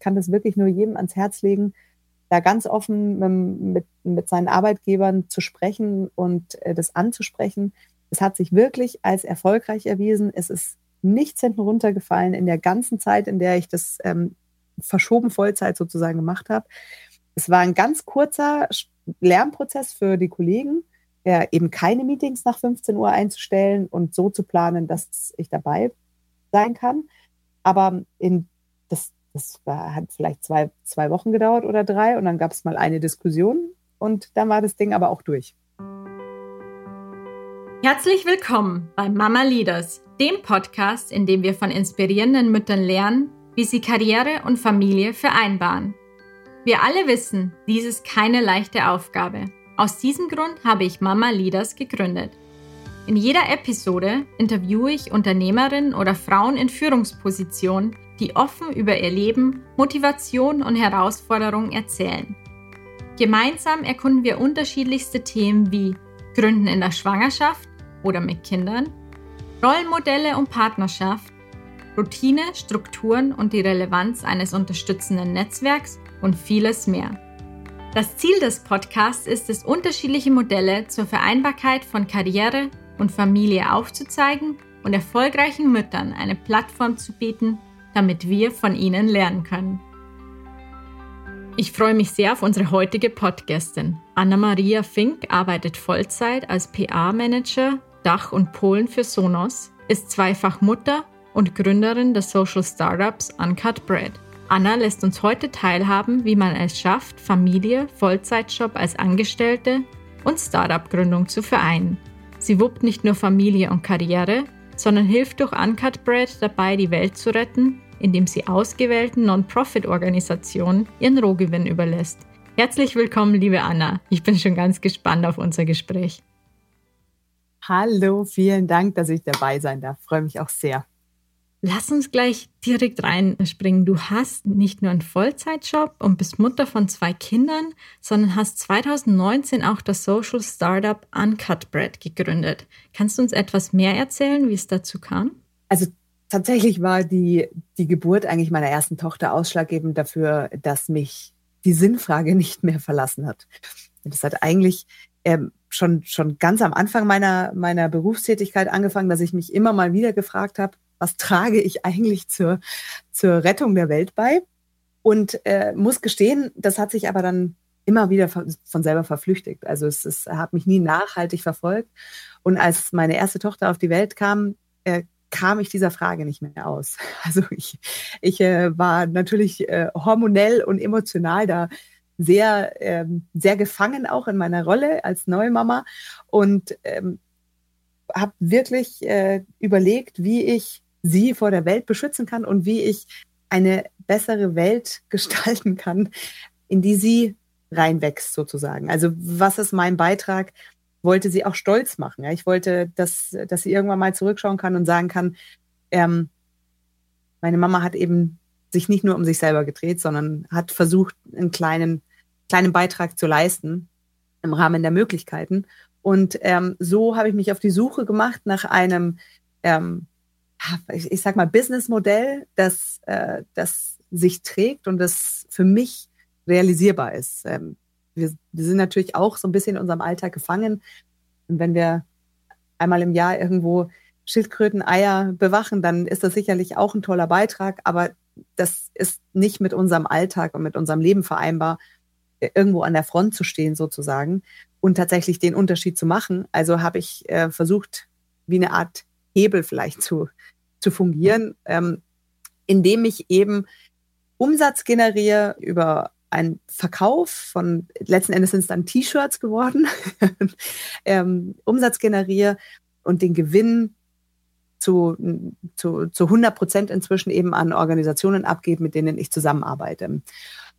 kann das wirklich nur jedem ans Herz legen, da ganz offen mit, mit seinen Arbeitgebern zu sprechen und äh, das anzusprechen. Es hat sich wirklich als erfolgreich erwiesen. Es ist nichts hinten runtergefallen in der ganzen Zeit, in der ich das ähm, verschoben Vollzeit sozusagen gemacht habe. Es war ein ganz kurzer Lernprozess für die Kollegen, äh, eben keine Meetings nach 15 Uhr einzustellen und so zu planen, dass ich dabei sein kann. Aber in das, das war, hat vielleicht zwei, zwei Wochen gedauert oder drei und dann gab es mal eine Diskussion und dann war das Ding aber auch durch. Herzlich willkommen bei Mama Leaders, dem Podcast, in dem wir von inspirierenden Müttern lernen, wie sie Karriere und Familie vereinbaren. Wir alle wissen, dies ist keine leichte Aufgabe. Aus diesem Grund habe ich Mama Leaders gegründet. In jeder Episode interviewe ich Unternehmerinnen oder Frauen in Führungspositionen, die offen über ihr Leben, Motivation und Herausforderungen erzählen. Gemeinsam erkunden wir unterschiedlichste Themen wie Gründen in der Schwangerschaft oder mit Kindern, Rollenmodelle und Partnerschaft, Routine, Strukturen und die Relevanz eines unterstützenden Netzwerks und vieles mehr. Das Ziel des Podcasts ist es, unterschiedliche Modelle zur Vereinbarkeit von Karriere und Familie aufzuzeigen und erfolgreichen Müttern eine Plattform zu bieten, damit wir von ihnen lernen können. Ich freue mich sehr auf unsere heutige Podcastin. Anna-Maria Fink arbeitet Vollzeit als PA-Manager Dach und Polen für Sonos, ist zweifach Mutter und Gründerin des Social Startups Uncut Bread. Anna lässt uns heute teilhaben, wie man es schafft, Familie, Vollzeitjob als Angestellte und Startup-Gründung zu vereinen. Sie wuppt nicht nur Familie und Karriere, sondern hilft durch Uncut Bread dabei, die Welt zu retten indem sie ausgewählten Non-Profit-Organisationen ihren Rohgewinn überlässt. Herzlich willkommen, liebe Anna. Ich bin schon ganz gespannt auf unser Gespräch. Hallo, vielen Dank, dass ich dabei sein darf. Freue mich auch sehr. Lass uns gleich direkt reinspringen. Du hast nicht nur einen Vollzeitjob und bist Mutter von zwei Kindern, sondern hast 2019 auch das Social Startup Uncut Bread gegründet. Kannst du uns etwas mehr erzählen, wie es dazu kam? Also tatsächlich war die, die Geburt eigentlich meiner ersten Tochter ausschlaggebend dafür, dass mich die Sinnfrage nicht mehr verlassen hat. Das hat eigentlich ähm, schon, schon ganz am Anfang meiner, meiner Berufstätigkeit angefangen, dass ich mich immer mal wieder gefragt habe, was trage ich eigentlich zur, zur Rettung der Welt bei? Und äh, muss gestehen, das hat sich aber dann immer wieder von selber verflüchtigt. Also es, es hat mich nie nachhaltig verfolgt. Und als meine erste Tochter auf die Welt kam, äh, kam ich dieser Frage nicht mehr aus. Also ich, ich äh, war natürlich äh, hormonell und emotional da sehr, ähm, sehr gefangen auch in meiner Rolle als neue Mama und ähm, habe wirklich äh, überlegt, wie ich sie vor der Welt beschützen kann und wie ich eine bessere Welt gestalten kann, in die sie reinwächst sozusagen. Also was ist mein Beitrag wollte sie auch stolz machen. Ja. Ich wollte, dass, dass sie irgendwann mal zurückschauen kann und sagen kann, ähm, meine Mama hat eben sich nicht nur um sich selber gedreht, sondern hat versucht, einen kleinen, kleinen Beitrag zu leisten im Rahmen der Möglichkeiten. Und ähm, so habe ich mich auf die Suche gemacht nach einem, ähm, ich, ich sag mal, Businessmodell, das, äh, das sich trägt und das für mich realisierbar ist. Ähm, wir, wir sind natürlich auch so ein bisschen in unserem Alltag gefangen. Und wenn wir einmal im Jahr irgendwo Schildkröten, Eier bewachen, dann ist das sicherlich auch ein toller Beitrag, aber das ist nicht mit unserem Alltag und mit unserem Leben vereinbar, irgendwo an der Front zu stehen sozusagen und tatsächlich den Unterschied zu machen. Also habe ich äh, versucht, wie eine Art Hebel vielleicht zu, zu fungieren, ähm, indem ich eben Umsatz generiere über ein Verkauf von, letzten Endes sind es dann T-Shirts geworden, ähm, Umsatz generiere und den Gewinn zu, zu, zu 100 Prozent inzwischen eben an Organisationen abgebe, mit denen ich zusammenarbeite.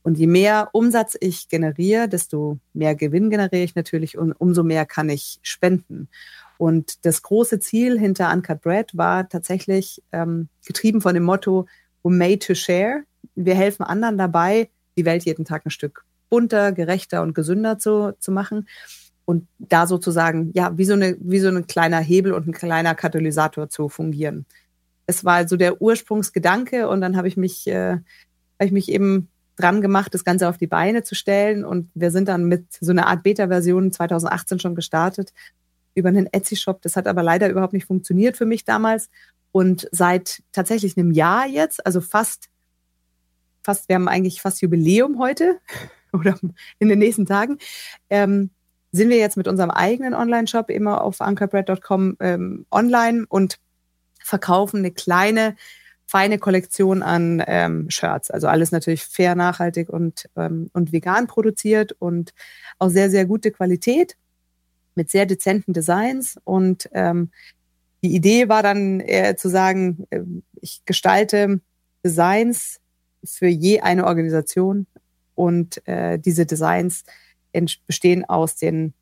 Und je mehr Umsatz ich generiere, desto mehr Gewinn generiere ich natürlich und umso mehr kann ich spenden. Und das große Ziel hinter Uncut Bread war tatsächlich ähm, getrieben von dem Motto We're made to share. Wir helfen anderen dabei, die Welt jeden Tag ein Stück bunter, gerechter und gesünder zu, zu machen. Und da sozusagen, ja, wie so, eine, wie so ein kleiner Hebel und ein kleiner Katalysator zu fungieren. Es war also der Ursprungsgedanke und dann habe ich mich äh, habe ich mich eben dran gemacht, das Ganze auf die Beine zu stellen. Und wir sind dann mit so einer Art Beta-Version 2018 schon gestartet über einen Etsy-Shop. Das hat aber leider überhaupt nicht funktioniert für mich damals. Und seit tatsächlich einem Jahr jetzt, also fast, fast, wir haben eigentlich fast Jubiläum heute oder in den nächsten Tagen, ähm, sind wir jetzt mit unserem eigenen Online-Shop immer auf anchorbread.com ähm, online und verkaufen eine kleine, feine Kollektion an ähm, Shirts. Also alles natürlich fair, nachhaltig und, ähm, und vegan produziert und auch sehr, sehr gute Qualität mit sehr dezenten Designs. Und ähm, die Idee war dann eher zu sagen, äh, ich gestalte Designs für je eine Organisation und äh, diese Designs bestehen aus den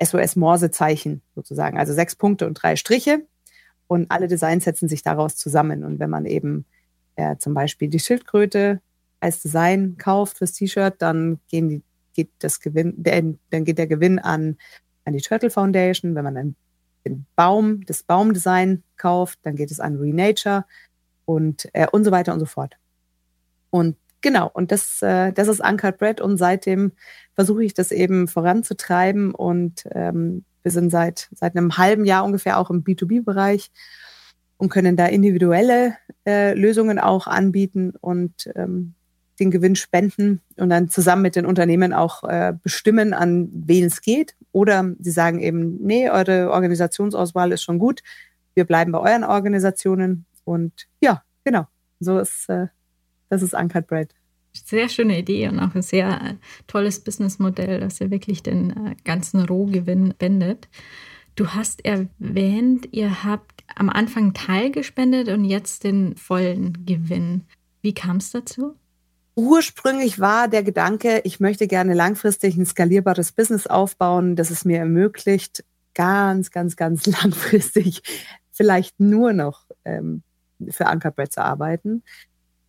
SOS-Morse-Zeichen sozusagen, also sechs Punkte und drei Striche. Und alle Designs setzen sich daraus zusammen. Und wenn man eben äh, zum Beispiel die Schildkröte als Design kauft fürs T-Shirt, dann gehen die, geht das Gewinn, dann geht der Gewinn an, an die Turtle Foundation. Wenn man dann den Baum, das Baumdesign kauft, dann geht es an Renature und, äh, und so weiter und so fort. Und genau, und das, äh, das ist Uncut Bread und seitdem versuche ich das eben voranzutreiben und ähm, wir sind seit, seit einem halben Jahr ungefähr auch im B2B-Bereich und können da individuelle äh, Lösungen auch anbieten und ähm, den Gewinn spenden und dann zusammen mit den Unternehmen auch äh, bestimmen, an wen es geht. Oder sie sagen eben, nee, eure Organisationsauswahl ist schon gut, wir bleiben bei euren Organisationen. Und ja, genau, so ist äh, das ist Uncut Bread. Sehr schöne Idee und auch ein sehr äh, tolles Businessmodell, das ja wirklich den äh, ganzen Rohgewinn wendet. Du hast erwähnt, ihr habt am Anfang Teil gespendet und jetzt den vollen Gewinn. Wie kam es dazu? Ursprünglich war der Gedanke, ich möchte gerne langfristig ein skalierbares Business aufbauen, das es mir ermöglicht, ganz, ganz, ganz langfristig vielleicht nur noch ähm, für Ankerbread zu arbeiten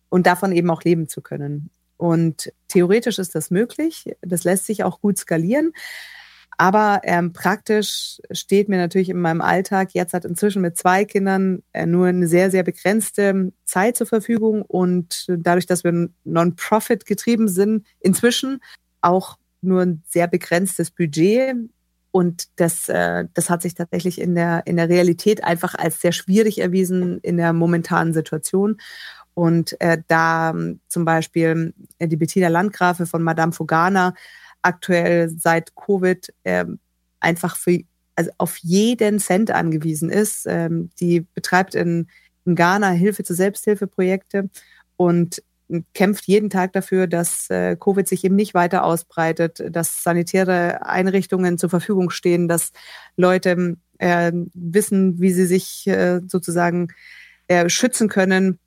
und davon eben auch leben zu können. Und theoretisch ist das möglich. Das lässt sich auch gut skalieren. Aber ähm, praktisch steht mir natürlich in meinem Alltag jetzt hat inzwischen mit zwei Kindern äh, nur eine sehr, sehr begrenzte Zeit zur Verfügung. Und dadurch, dass wir Non-Profit getrieben sind, inzwischen auch nur ein sehr begrenztes Budget. Und das, äh, das hat sich tatsächlich in der, in der Realität einfach als sehr schwierig erwiesen in der momentanen Situation. Und äh, da ähm, zum Beispiel äh, die Bettina Landgrafe von Madame Fogana aktuell seit Covid äh, einfach für, also auf jeden Cent angewiesen ist. Ähm, die betreibt in, in Ghana Hilfe zu Selbsthilfeprojekte und kämpft jeden Tag dafür, dass äh, Covid sich eben nicht weiter ausbreitet, dass sanitäre Einrichtungen zur Verfügung stehen, dass Leute äh, wissen, wie sie sich äh, sozusagen äh, schützen können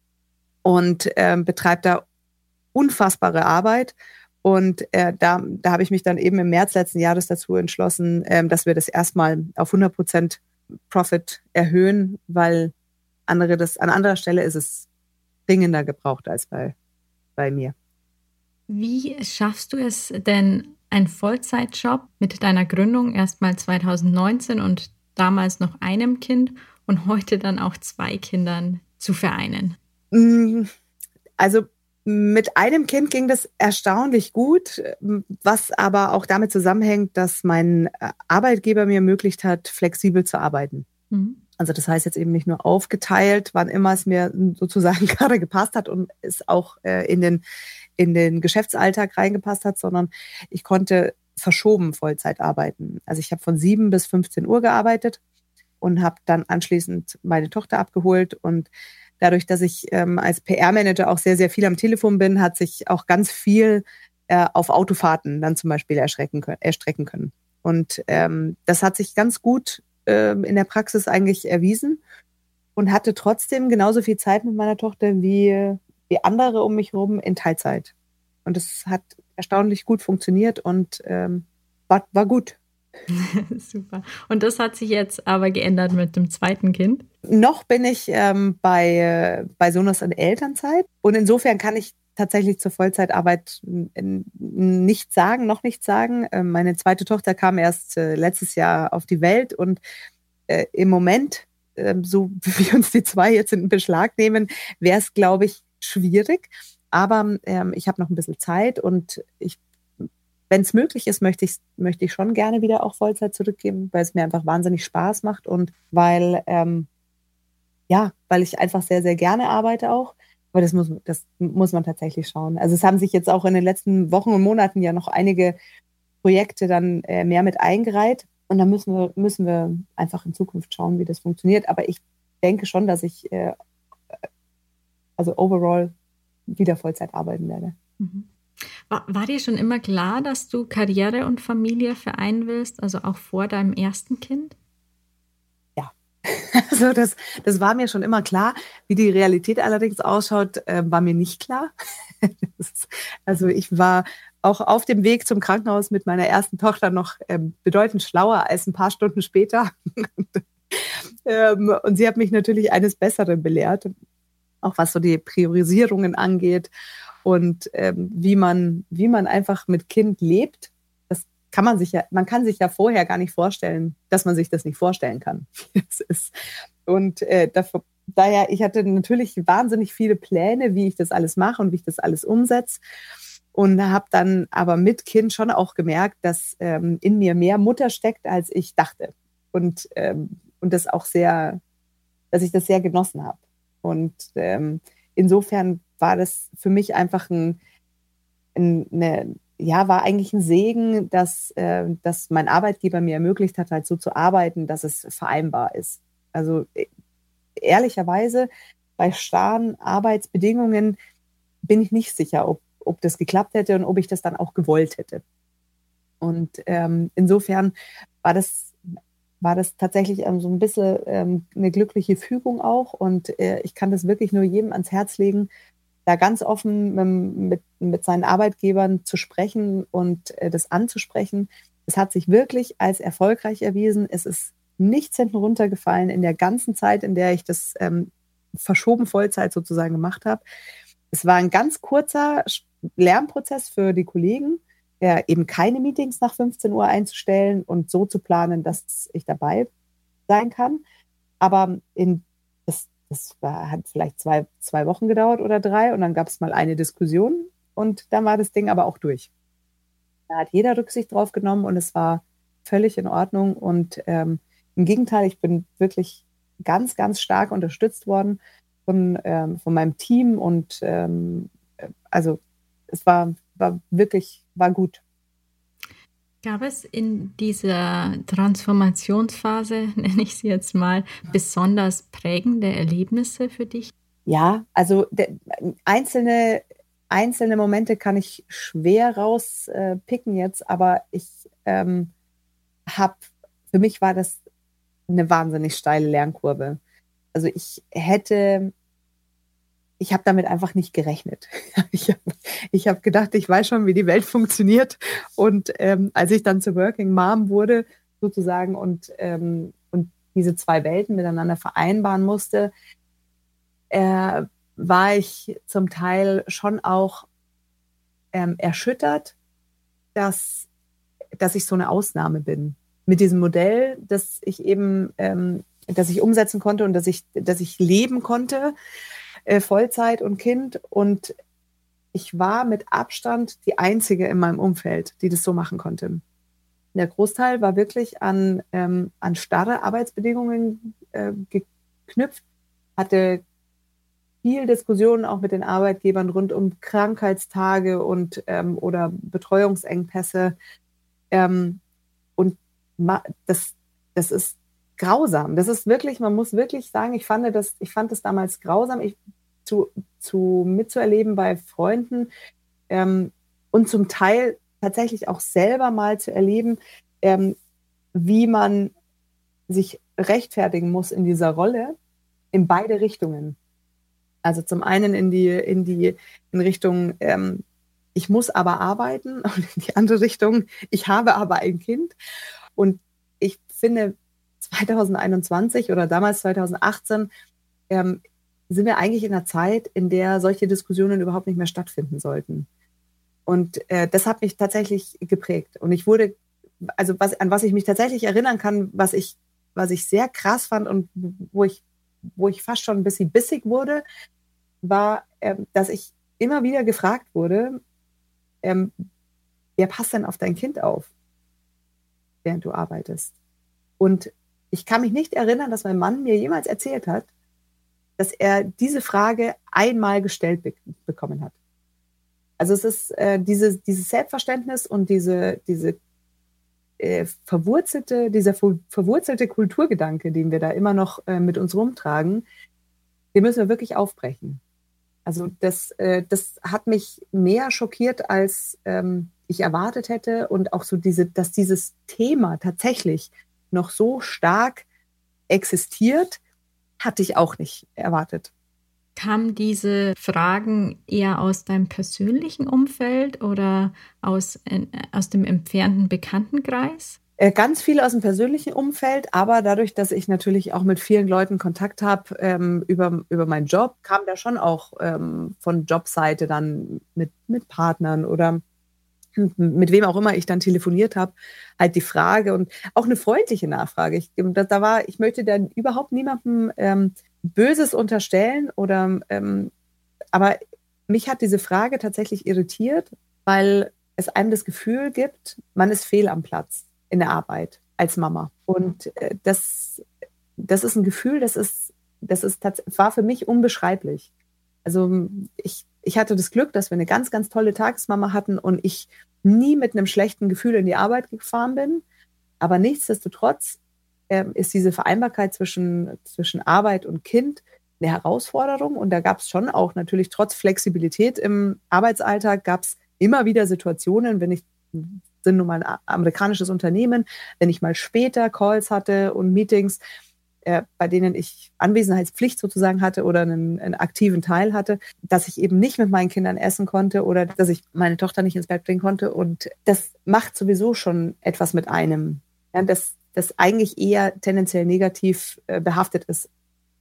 und äh, betreibt da unfassbare Arbeit. Und äh, da, da habe ich mich dann eben im März letzten Jahres dazu entschlossen, ähm, dass wir das erstmal auf 100 Prozent Profit erhöhen, weil andere das, an anderer Stelle ist es dringender gebraucht als bei, bei mir. Wie schaffst du es denn, ein Vollzeitjob mit deiner Gründung erstmal 2019 und damals noch einem Kind und heute dann auch zwei Kindern zu vereinen? Mm, also mit einem Kind ging das erstaunlich gut, was aber auch damit zusammenhängt, dass mein äh, Arbeitgeber mir ermöglicht hat, flexibel zu arbeiten. Mhm. Also das heißt jetzt eben nicht nur aufgeteilt, wann immer es mir sozusagen gerade gepasst hat und es auch äh, in, den, in den Geschäftsalltag reingepasst hat, sondern ich konnte verschoben Vollzeit arbeiten. Also ich habe von 7 bis 15 Uhr gearbeitet und habe dann anschließend meine Tochter abgeholt und dadurch, dass ich ähm, als PR-Manager auch sehr, sehr viel am Telefon bin, hat sich auch ganz viel äh, auf Autofahrten dann zum Beispiel erstrecken können, erstrecken können. Und ähm, das hat sich ganz gut äh, in der Praxis eigentlich erwiesen und hatte trotzdem genauso viel Zeit mit meiner Tochter wie, wie andere um mich herum in Teilzeit. Und es hat erstaunlich gut funktioniert und ähm, war, war gut. Super. Und das hat sich jetzt aber geändert mit dem zweiten Kind? Noch bin ich ähm, bei, bei Sonos in Elternzeit. Und insofern kann ich tatsächlich zur Vollzeitarbeit nichts sagen, noch nichts sagen. Ähm, meine zweite Tochter kam erst äh, letztes Jahr auf die Welt und äh, im Moment, äh, so wie uns die zwei jetzt in Beschlag nehmen, wäre es, glaube ich, schwierig. aber ähm, ich habe noch ein bisschen Zeit und ich, wenn es möglich ist, möchte ich, möchte ich schon gerne wieder auch Vollzeit zurückgeben, weil es mir einfach wahnsinnig Spaß macht und weil, ähm, ja, weil ich einfach sehr, sehr gerne arbeite auch. Aber das muss, das muss man tatsächlich schauen. Also es haben sich jetzt auch in den letzten Wochen und Monaten ja noch einige Projekte dann äh, mehr mit eingereiht. Und da müssen wir, müssen wir einfach in Zukunft schauen, wie das funktioniert. Aber ich denke schon, dass ich äh, also overall wieder Vollzeit arbeiten werde. Mhm. War, dir schon immer klar, dass du Karriere und Familie vereinen willst, also auch vor deinem ersten Kind? Ja, also das, das war mir schon immer klar. Wie die Realität allerdings ausschaut, äh, war mir nicht klar. also ich war auch auf dem Weg zum Krankenhaus mit meiner ersten Tochter noch ähm, bedeutend schlauer als ein paar Stunden später. ähm, und sie hat mich natürlich eines Besseren belehrt auch was so die Priorisierungen angeht und ähm, wie man, wie man einfach mit Kind lebt. Das kann man sich ja, man kann sich ja vorher gar nicht vorstellen, dass man sich das nicht vorstellen kann. und äh, dafür, daher, ich hatte natürlich wahnsinnig viele Pläne, wie ich das alles mache und wie ich das alles umsetze. Und habe dann aber mit Kind schon auch gemerkt, dass ähm, in mir mehr Mutter steckt, als ich dachte. Und, ähm, und das auch sehr, dass ich das sehr genossen habe. Und ähm, insofern war das für mich einfach ein, ein eine, ja, war eigentlich ein Segen, dass, äh, dass mein Arbeitgeber mir ermöglicht hat, halt so zu arbeiten, dass es vereinbar ist. Also äh, ehrlicherweise bei starren Arbeitsbedingungen bin ich nicht sicher, ob, ob das geklappt hätte und ob ich das dann auch gewollt hätte. Und ähm, insofern war das war das tatsächlich ähm, so ein bisschen ähm, eine glückliche Fügung auch. Und äh, ich kann das wirklich nur jedem ans Herz legen, da ganz offen mit, mit, seinen Arbeitgebern zu sprechen und äh, das anzusprechen. Es hat sich wirklich als erfolgreich erwiesen. Es ist nichts hinten runtergefallen in der ganzen Zeit, in der ich das ähm, verschoben Vollzeit sozusagen gemacht habe. Es war ein ganz kurzer Lernprozess für die Kollegen ja, eben keine Meetings nach 15 Uhr einzustellen und so zu planen, dass ich dabei sein kann. Aber in, das, war, hat vielleicht zwei, zwei Wochen gedauert oder drei und dann gab es mal eine Diskussion und dann war das Ding aber auch durch. Da hat jeder Rücksicht drauf genommen und es war völlig in Ordnung. Und ähm, im Gegenteil, ich bin wirklich ganz, ganz stark unterstützt worden von, ähm, von meinem Team und ähm, also es war, war wirklich war gut. Gab es in dieser Transformationsphase, nenne ich sie jetzt mal, besonders prägende Erlebnisse für dich? Ja, also einzelne, einzelne Momente kann ich schwer rauspicken äh, jetzt, aber ich ähm, habe, für mich war das eine wahnsinnig steile Lernkurve. Also ich hätte ich habe damit einfach nicht gerechnet. Ich habe hab gedacht, ich weiß schon, wie die Welt funktioniert. Und ähm, als ich dann zur Working Mom wurde, sozusagen, und, ähm, und diese zwei Welten miteinander vereinbaren musste, äh, war ich zum Teil schon auch ähm, erschüttert, dass, dass ich so eine Ausnahme bin. Mit diesem Modell, das ich eben, ähm, das ich umsetzen konnte und dass ich, dass ich leben konnte äh, Vollzeit und Kind. Und ich war mit Abstand die Einzige in meinem Umfeld, die das so machen konnte. Der Großteil war wirklich an, ähm, an starre Arbeitsbedingungen äh, geknüpft, hatte viel Diskussionen auch mit den Arbeitgebern rund um Krankheitstage und ähm, oder Betreuungsengpässe. Ähm, und das, das ist grausam. Das ist wirklich, man muss wirklich sagen, ich fand das, ich fand das damals grausam, ich, zu, zu mitzuerleben bei Freunden ähm, und zum Teil tatsächlich auch selber mal zu erleben, ähm, wie man sich rechtfertigen muss in dieser Rolle in beide Richtungen. Also zum einen in die, in die in Richtung, ähm, ich muss aber arbeiten und in die andere Richtung, ich habe aber ein Kind. Und ich finde, 2021 oder damals 2018 ähm, sind wir eigentlich in einer Zeit, in der solche Diskussionen überhaupt nicht mehr stattfinden sollten. Und äh, das hat mich tatsächlich geprägt. Und ich wurde, also was, an was ich mich tatsächlich erinnern kann, was ich, was ich sehr krass fand und wo ich, wo ich fast schon ein bisschen bissig wurde, war, äh, dass ich immer wieder gefragt wurde, ähm, wer passt denn auf dein Kind auf, während du arbeitest? Und ich kann mich nicht erinnern, dass mein Mann mir jemals erzählt hat, dass er diese Frage einmal gestellt be bekommen hat. Also es ist äh, diese, dieses Selbstverständnis und diese, diese äh, verwurzelte, dieser verwurzelte Kulturgedanke, den wir da immer noch äh, mit uns rumtragen, den müssen wir wirklich aufbrechen. Also das, äh, das hat mich mehr schockiert, als ähm, ich erwartet hätte und auch so diese, dass dieses Thema tatsächlich noch so stark existiert, hatte ich auch nicht erwartet. Kamen diese Fragen eher aus deinem persönlichen Umfeld oder aus, aus dem entfernten Bekanntenkreis? Äh, ganz viel aus dem persönlichen Umfeld, aber dadurch, dass ich natürlich auch mit vielen Leuten Kontakt habe ähm, über, über meinen Job, kam da schon auch ähm, von Jobseite dann mit, mit Partnern oder mit wem auch immer ich dann telefoniert habe, halt die Frage und auch eine freundliche Nachfrage. Ich, da, da war, ich möchte dann überhaupt niemandem ähm, Böses unterstellen oder, ähm, aber mich hat diese Frage tatsächlich irritiert, weil es einem das Gefühl gibt, man ist fehl am Platz in der Arbeit als Mama. Und äh, das, das ist ein Gefühl, das ist, das ist war für mich unbeschreiblich. Also ich ich hatte das Glück, dass wir eine ganz, ganz tolle Tagesmama hatten und ich nie mit einem schlechten Gefühl in die Arbeit gefahren bin. Aber nichtsdestotrotz äh, ist diese Vereinbarkeit zwischen, zwischen Arbeit und Kind eine Herausforderung. Und da gab es schon auch natürlich trotz Flexibilität im Arbeitsalltag gab es immer wieder Situationen, wenn ich sind nun mal ein amerikanisches Unternehmen, wenn ich mal später Calls hatte und Meetings, äh, bei denen ich Anwesenheitspflicht sozusagen hatte oder einen, einen, aktiven Teil hatte, dass ich eben nicht mit meinen Kindern essen konnte oder dass ich meine Tochter nicht ins Bett bringen konnte. Und das macht sowieso schon etwas mit einem, ja, das, das eigentlich eher tendenziell negativ äh, behaftet ist.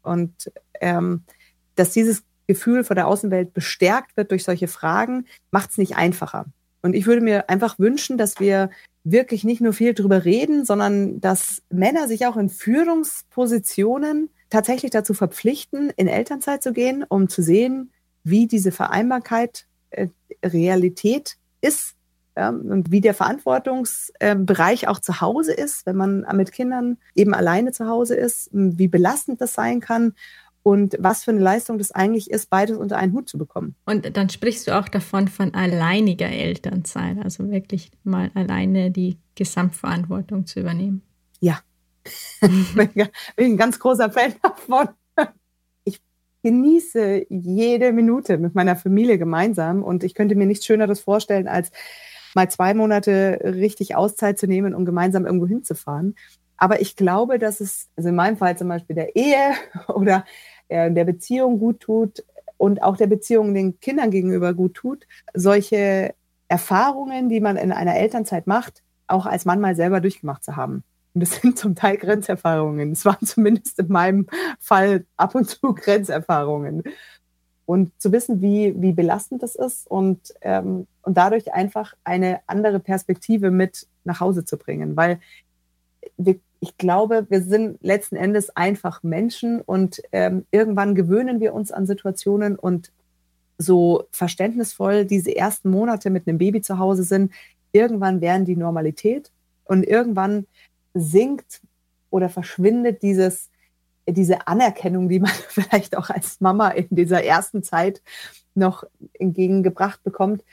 Und ähm, dass dieses Gefühl vor der Außenwelt bestärkt wird durch solche Fragen, macht es nicht einfacher. Und ich würde mir einfach wünschen, dass wir wirklich nicht nur viel drüber reden, sondern dass Männer sich auch in Führungspositionen tatsächlich dazu verpflichten, in Elternzeit zu gehen, um zu sehen, wie diese Vereinbarkeit äh, Realität ist ja, und wie der Verantwortungsbereich auch zu Hause ist, wenn man mit Kindern eben alleine zu Hause ist, wie belastend das sein kann und was für eine Leistung das eigentlich ist, beides unter einen Hut zu bekommen. Und dann sprichst du auch davon von alleiniger Elternzeit, also wirklich mal alleine die Gesamtverantwortung zu übernehmen. Ja, ich bin ein ganz großer Fan davon. Ich genieße jede Minute mit meiner Familie gemeinsam und ich könnte mir nichts Schöneres vorstellen, als mal zwei Monate richtig Auszeit zu nehmen, um gemeinsam irgendwo hinzufahren. Aber ich glaube, dass es, also in meinem Fall zum Beispiel der Ehe oder äh, der Beziehung gut tut und auch der Beziehung den Kindern gegenüber gut tut, solche Erfahrungen, die man in einer Elternzeit macht, auch als Mann mal selber durchgemacht zu haben. Und das sind zum Teil Grenzerfahrungen. Es waren zumindest in meinem Fall ab und zu Grenzerfahrungen. Und zu wissen, wie, wie belastend das ist und, ähm, und dadurch einfach eine andere Perspektive mit nach Hause zu bringen. Weil wir ich glaube, wir sind letzten Endes einfach Menschen und ähm, irgendwann gewöhnen wir uns an Situationen und so verständnisvoll diese ersten Monate mit einem Baby zu Hause sind, irgendwann werden die Normalität und irgendwann sinkt oder verschwindet dieses, diese Anerkennung, die man vielleicht auch als Mama in dieser ersten Zeit noch entgegengebracht bekommt,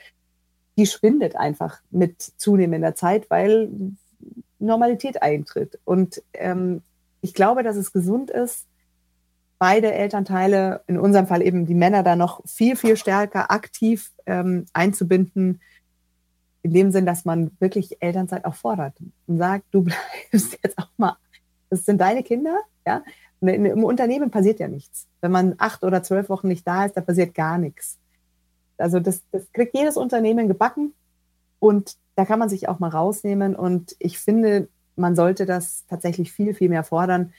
die schwindet einfach mit zunehmender Zeit, weil Normalität eintritt. Und ähm, ich glaube, dass es gesund ist, beide Elternteile, in unserem Fall eben die Männer, da noch viel, viel stärker aktiv ähm, einzubinden, in dem Sinn, dass man wirklich Elternzeit auch fordert und sagt, du bleibst jetzt auch mal, das sind deine Kinder, ja. Im Unternehmen passiert ja nichts. Wenn man acht oder zwölf Wochen nicht da ist, da passiert gar nichts. Also das, das kriegt jedes Unternehmen gebacken und da kann man sich auch mal rausnehmen. Und ich finde, man sollte das tatsächlich viel, viel mehr fordern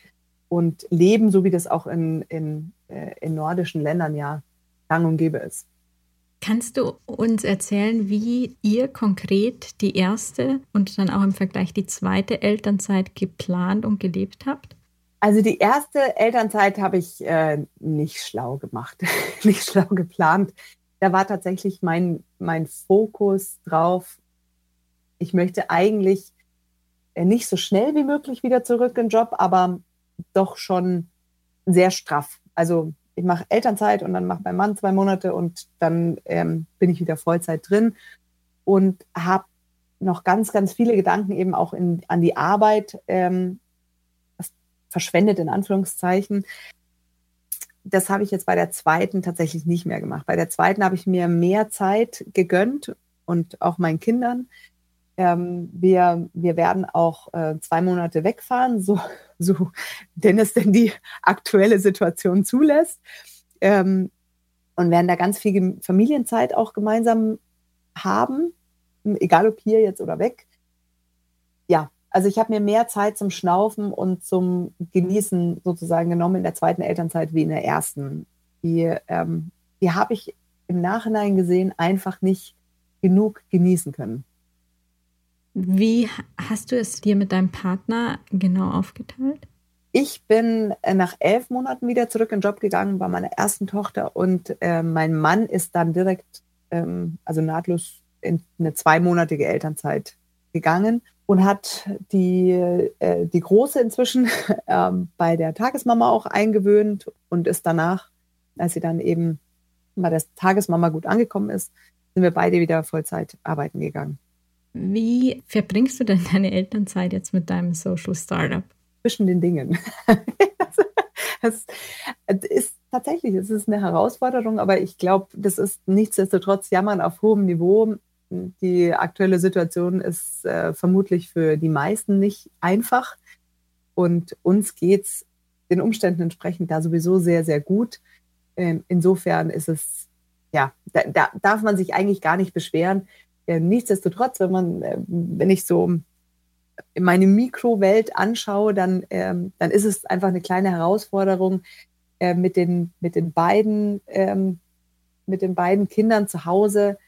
und leben, so wie das auch in, in, äh, in nordischen Ländern ja gang und gäbe ist. Kannst du uns erzählen, wie ihr konkret die erste und dann auch im Vergleich die zweite Elternzeit geplant und gelebt habt? Also die erste Elternzeit habe ich äh, nicht schlau gemacht, nicht schlau geplant. da war tatsächlich mein, mein Fokus drauf. Ich möchte eigentlich äh, nicht so schnell wie möglich wieder zurück in den Job, aber doch schon sehr straff. Also ich mache Elternzeit und dann macht mein Mann zwei Monate und dann ähm, bin ich wieder Vollzeit drin und habe noch ganz, ganz viele Gedanken eben auch in, an die Arbeit ähm, verschwendet in Anführungszeichen. Das habe ich jetzt bei der zweiten tatsächlich nicht mehr gemacht. Bei der zweiten habe ich mir mehr Zeit gegönnt und auch meinen Kindern. Ähm, wir, wir werden auch äh, zwei Monate wegfahren, so, so denn es denn die aktuelle Situation zulässt. Ähm, und werden da ganz viel Familienzeit auch gemeinsam haben, egal ob hier jetzt oder weg. Ja, also ich habe mir mehr Zeit zum Schnaufen und zum Genießen sozusagen genommen in der zweiten Elternzeit wie in der ersten. Die, ähm, die habe ich im Nachhinein gesehen einfach nicht genug genießen können. Wie hast du es dir mit deinem Partner genau aufgeteilt? Ich bin äh, nach elf Monaten wieder zurück in den Job gegangen bei meiner ersten Tochter und äh, mein Mann ist dann direkt, ähm, also nahtlos in eine zweimonatige Elternzeit gegangen und hat die, äh, die Große inzwischen äh, bei der Tagesmama auch eingewöhnt und ist danach, als sie dann eben bei der Tagesmama gut angekommen ist, sind wir beide wieder Vollzeit arbeiten gegangen. Wie verbringst du denn deine Elternzeit jetzt mit deinem Social Startup? Zwischen den Dingen. das ist tatsächlich, es ist eine Herausforderung, aber ich glaube, das ist nichtsdestotrotz Jammern auf hohem Niveau. Die aktuelle Situation ist äh, vermutlich für die meisten nicht einfach. Und uns geht es den Umständen entsprechend da sowieso sehr, sehr gut. Ähm, insofern ist es, ja, da, da, darf man sich eigentlich gar nicht beschweren. Äh, nichtsdestotrotz, wenn man, äh, wenn ich so meine Mikrowelt anschaue, dann, ähm, dann ist es einfach eine kleine Herausforderung, äh, mit, den, mit, den beiden, ähm, mit den beiden Kindern zu Hause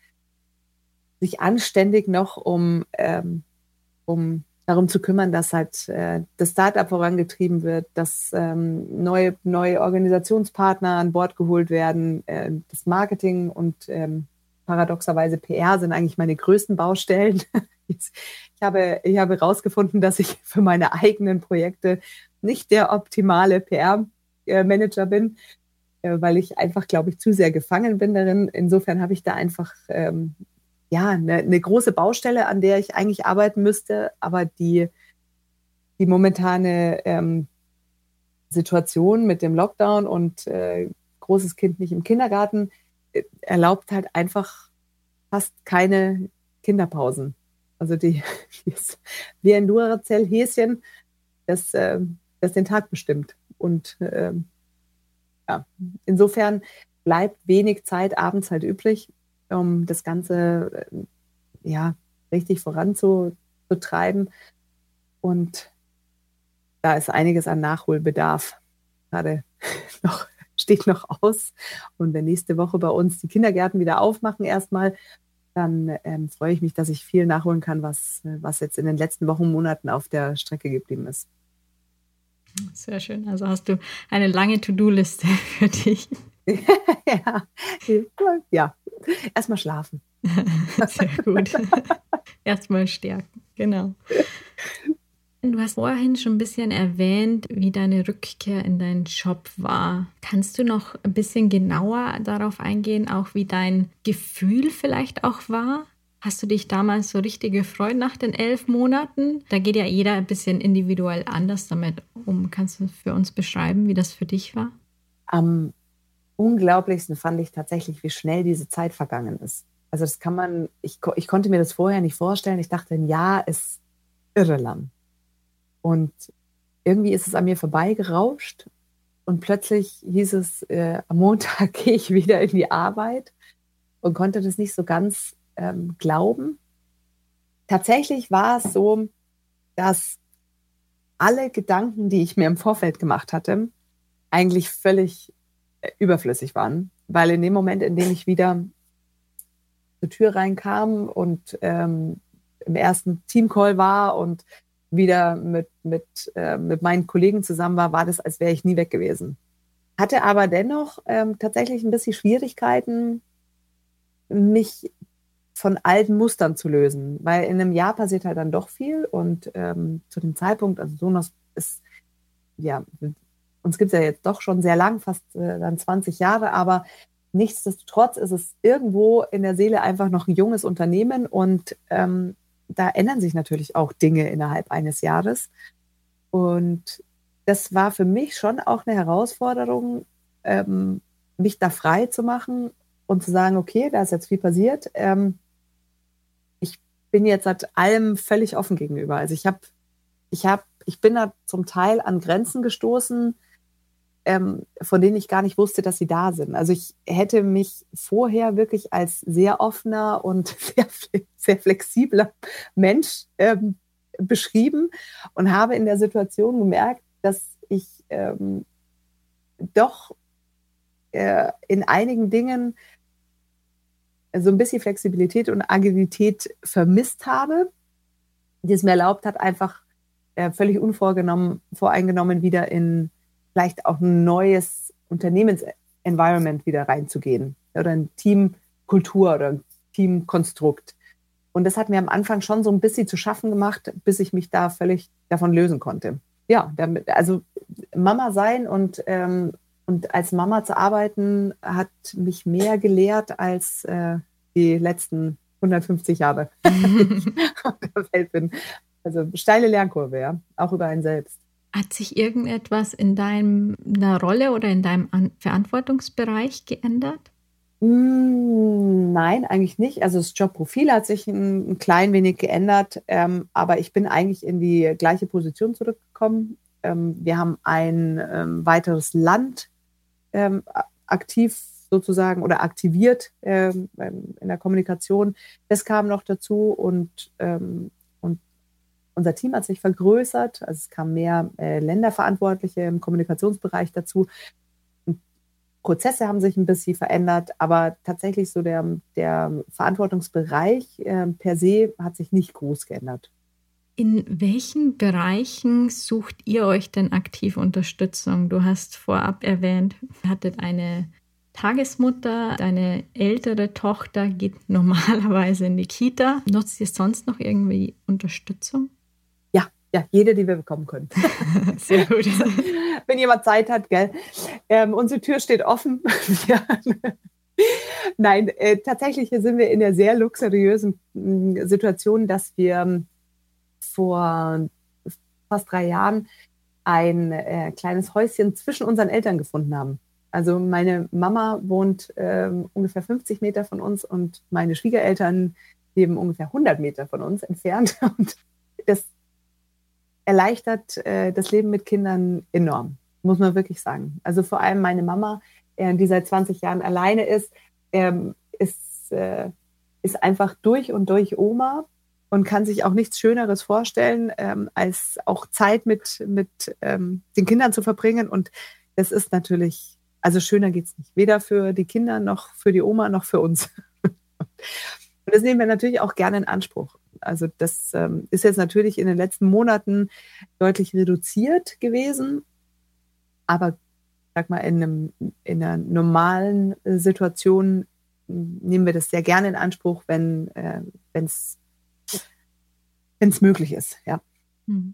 sich anständig noch um, ähm, um darum zu kümmern, dass halt äh, das Startup vorangetrieben wird, dass ähm, neue, neue Organisationspartner an Bord geholt werden, äh, das Marketing und ähm, paradoxerweise PR sind eigentlich meine größten Baustellen. ich habe, ich habe herausgefunden, dass ich für meine eigenen Projekte nicht der optimale PR-Manager bin, äh, weil ich einfach, glaube ich, zu sehr gefangen bin darin. Insofern habe ich da einfach ähm, ja, eine, eine, große Baustelle, an der ich eigentlich arbeiten müsste, aber die, die momentane ähm, Situation mit dem Lockdown und äh, großes Kind nicht im Kindergarten äh, erlaubt halt einfach fast keine Kinderpausen. Also die, wie ein Duracell-Häschen, das, äh, das den Tag bestimmt. Und äh, ja, insofern bleibt wenig Zeit abends halt übrig, um das Ganze äh, ja, richtig voranzutreiben. Und da ist einiges an Nachholbedarf gerade noch steht noch aus. Und wenn nächste Woche bei uns die Kindergärten wieder aufmachen erstmal, dann ähm, freue ich mich, dass ich viel nachholen kann, was, was jetzt in den letzten Wochen, Monaten auf der Strecke geblieben ist. Sehr schön. Also hast du eine lange To-Do-Liste für dich. ja, ja. erstmal schlafen. Sehr gut. erstmal stärken, genau. Du hast vorhin schon ein bisschen erwähnt, wie deine Rückkehr in deinen Job war. Kannst du noch ein bisschen genauer darauf eingehen, auch wie dein Gefühl vielleicht auch war? Hast du dich damals so richtig gefreut nach den elf Monaten? Da geht ja jeder ein bisschen individuell anders damit um. Kannst du für uns beschreiben, wie das für dich war? Am unglaublichsten fand ich tatsächlich, wie schnell diese Zeit vergangen ist. Also das kann man, ich, ich konnte mir das vorher nicht vorstellen. Ich dachte, ein Jahr ist irre lang. Und irgendwie ist es an mir vorbeigerauscht und plötzlich hieß es, äh, am Montag gehe ich wieder in die Arbeit und konnte das nicht so ganz ähm, glauben. Tatsächlich war es so, dass alle Gedanken, die ich mir im Vorfeld gemacht hatte, eigentlich völlig äh, überflüssig waren, weil in dem Moment, in dem ich wieder zur Tür reinkam und ähm, im ersten Teamcall war und wieder mit, mit, äh, mit meinen Kollegen zusammen war, war das, als wäre ich nie weg gewesen. Hatte aber dennoch ähm, tatsächlich ein bisschen Schwierigkeiten, mich von alten Mustern zu lösen, weil in einem Jahr passiert halt dann doch viel und ähm, zu dem Zeitpunkt, also Sonos ist, ja, uns gibt es ja jetzt doch schon sehr lang, fast äh, dann 20 Jahre, aber nichtsdestotrotz ist es irgendwo in der Seele einfach noch ein junges Unternehmen und ähm, da ändern sich natürlich auch Dinge innerhalb eines Jahres. Und das war für mich schon auch eine Herausforderung, ähm, mich da frei zu machen und zu sagen, okay, da ist jetzt viel passiert. Ähm, ich bin jetzt seit allem völlig offen gegenüber. Also ich habe, ich habe, ich bin da zum Teil an Grenzen gestoßen, ähm, von denen ich gar nicht wusste, dass sie da sind. Also ich hätte mich vorher wirklich als sehr offener und sehr, sehr flexibler Mensch ähm, beschrieben und habe in der Situation gemerkt, dass ich ähm, doch äh, in einigen Dingen so ein bisschen Flexibilität und Agilität vermisst habe, die es mir erlaubt hat, einfach äh, völlig unvorgenommen, voreingenommen wieder in vielleicht auch ein neues Unternehmensenvironment wieder reinzugehen oder ein Teamkultur oder ein Teamkonstrukt. Und das hat mir am Anfang schon so ein bisschen zu schaffen gemacht, bis ich mich da völlig davon lösen konnte. Ja, damit, also Mama sein und und als Mama zu arbeiten, hat mich mehr gelehrt als äh, die letzten 150 Jahre auf der Welt bin. Also steile Lernkurve, ja, auch über einen selbst. Hat sich irgendetwas in deiner Rolle oder in deinem An Verantwortungsbereich geändert? Mm, nein, eigentlich nicht. Also das Jobprofil hat sich ein, ein klein wenig geändert, ähm, aber ich bin eigentlich in die gleiche Position zurückgekommen. Ähm, wir haben ein ähm, weiteres Land ähm, aktiv sozusagen oder aktiviert ähm, in der Kommunikation. Das kam noch dazu und, ähm, und unser Team hat sich vergrößert. Also es kamen mehr äh, Länderverantwortliche im Kommunikationsbereich dazu. Prozesse haben sich ein bisschen verändert, aber tatsächlich so der, der Verantwortungsbereich äh, per se hat sich nicht groß geändert. In welchen Bereichen sucht ihr euch denn aktiv Unterstützung? Du hast vorab erwähnt, ihr hattet eine Tagesmutter, deine ältere Tochter geht normalerweise in die Kita. Nutzt ihr sonst noch irgendwie Unterstützung? Ja, jede, die wir bekommen können. Sehr gut. Wenn jemand Zeit hat, gell. Ähm, unsere Tür steht offen. ja. Nein, äh, tatsächlich sind wir in der sehr luxuriösen äh, Situation, dass wir ähm, vor fast drei Jahren ein äh, kleines Häuschen zwischen unseren Eltern gefunden haben. Also meine Mama wohnt äh, ungefähr 50 Meter von uns und meine Schwiegereltern leben ungefähr 100 Meter von uns entfernt. Und das erleichtert äh, das Leben mit Kindern enorm, muss man wirklich sagen. Also vor allem meine Mama, äh, die seit 20 Jahren alleine ist, ähm, ist, äh, ist einfach durch und durch Oma und kann sich auch nichts Schöneres vorstellen, ähm, als auch Zeit mit, mit ähm, den Kindern zu verbringen. Und das ist natürlich, also schöner geht's nicht. Weder für die Kinder noch für die Oma noch für uns. Und das nehmen wir natürlich auch gerne in Anspruch. Also das ähm, ist jetzt natürlich in den letzten Monaten deutlich reduziert gewesen. Aber sag mal, in, einem, in einer normalen Situation nehmen wir das sehr gerne in Anspruch, wenn äh, es möglich ist, ja. Hm.